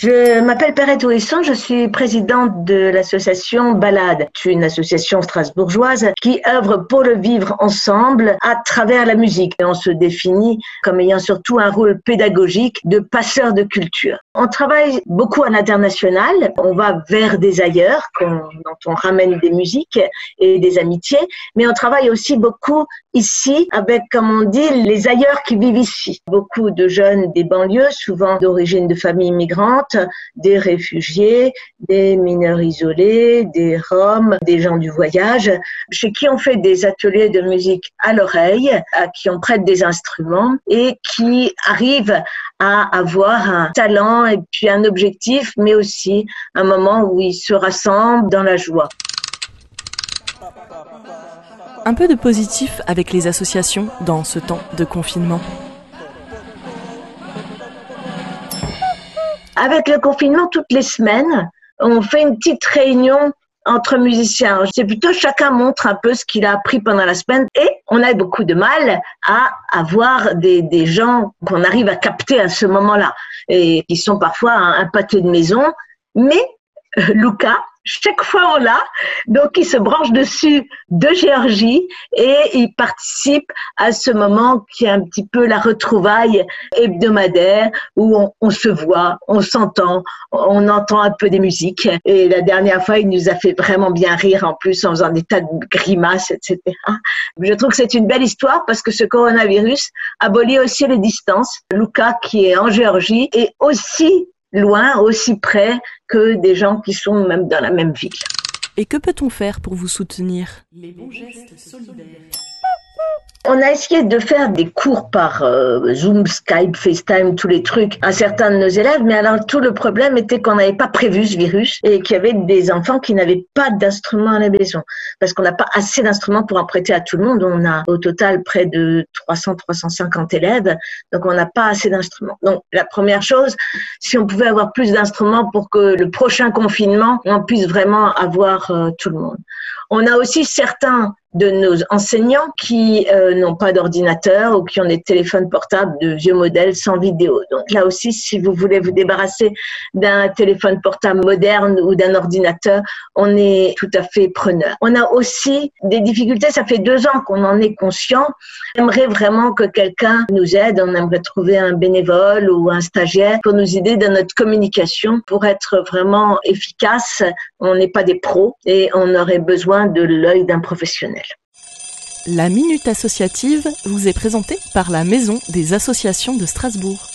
Je m'appelle Perrette Ouisson, je suis présidente de l'association Balade, une association strasbourgeoise qui œuvre pour le vivre ensemble à travers la musique. Et on se définit comme ayant surtout un rôle pédagogique de passeur de culture. On travaille beaucoup à l'international, on va vers des ailleurs, dont on ramène des musiques et des amitiés, mais on travaille aussi beaucoup ici avec, comme on dit, les ailleurs qui vivent ici. Beaucoup de jeunes des banlieues, souvent d'origine de familles migrantes, des réfugiés, des mineurs isolés, des Roms, des gens du voyage, chez qui on fait des ateliers de musique à l'oreille, à qui on prête des instruments et qui arrivent à avoir un talent et puis un objectif, mais aussi un moment où ils se rassemblent dans la joie. Un peu de positif avec les associations dans ce temps de confinement. Avec le confinement, toutes les semaines, on fait une petite réunion entre musiciens. C'est plutôt chacun montre un peu ce qu'il a appris pendant la semaine et on a beaucoup de mal à avoir des, gens qu'on arrive à capter à ce moment-là et qui sont parfois un, pâté de maison. Mais euh, Lucas, chaque fois on l'a. Donc il se branche dessus de Géorgie et il participe à ce moment qui est un petit peu la retrouvaille hebdomadaire où on, se voit, on s'entend, on entend un peu des musiques. Et la dernière fois, il nous a fait vraiment bien rire en plus en faisant des tas de grimaces, etc. Je trouve que c'est une belle histoire parce que ce coronavirus abolit aussi les distances. Lucas qui est en Géorgie est aussi loin, aussi près que des gens qui sont même dans la même ville. Et que peut-on faire pour vous soutenir? Les bons gestes solidaires. On a essayé de faire des cours par euh, Zoom, Skype, FaceTime, tous les trucs à certains de nos élèves, mais alors tout le problème était qu'on n'avait pas prévu ce virus et qu'il y avait des enfants qui n'avaient pas d'instruments à la maison parce qu'on n'a pas assez d'instruments pour en prêter à tout le monde. On a au total près de 300-350 élèves, donc on n'a pas assez d'instruments. Donc la première chose, si on pouvait avoir plus d'instruments pour que le prochain confinement, on puisse vraiment avoir euh, tout le monde. On a aussi certains de nos enseignants qui euh, n'ont pas d'ordinateur ou qui ont des téléphones portables de vieux modèles sans vidéo. Donc là aussi, si vous voulez vous débarrasser d'un téléphone portable moderne ou d'un ordinateur, on est tout à fait preneur. On a aussi des difficultés, ça fait deux ans qu'on en est conscient. On aimerait vraiment que quelqu'un nous aide, on aimerait trouver un bénévole ou un stagiaire pour nous aider dans notre communication pour être vraiment efficace. On n'est pas des pros et on aurait besoin de l'œil d'un professionnel. La Minute Associative vous est présentée par la Maison des Associations de Strasbourg.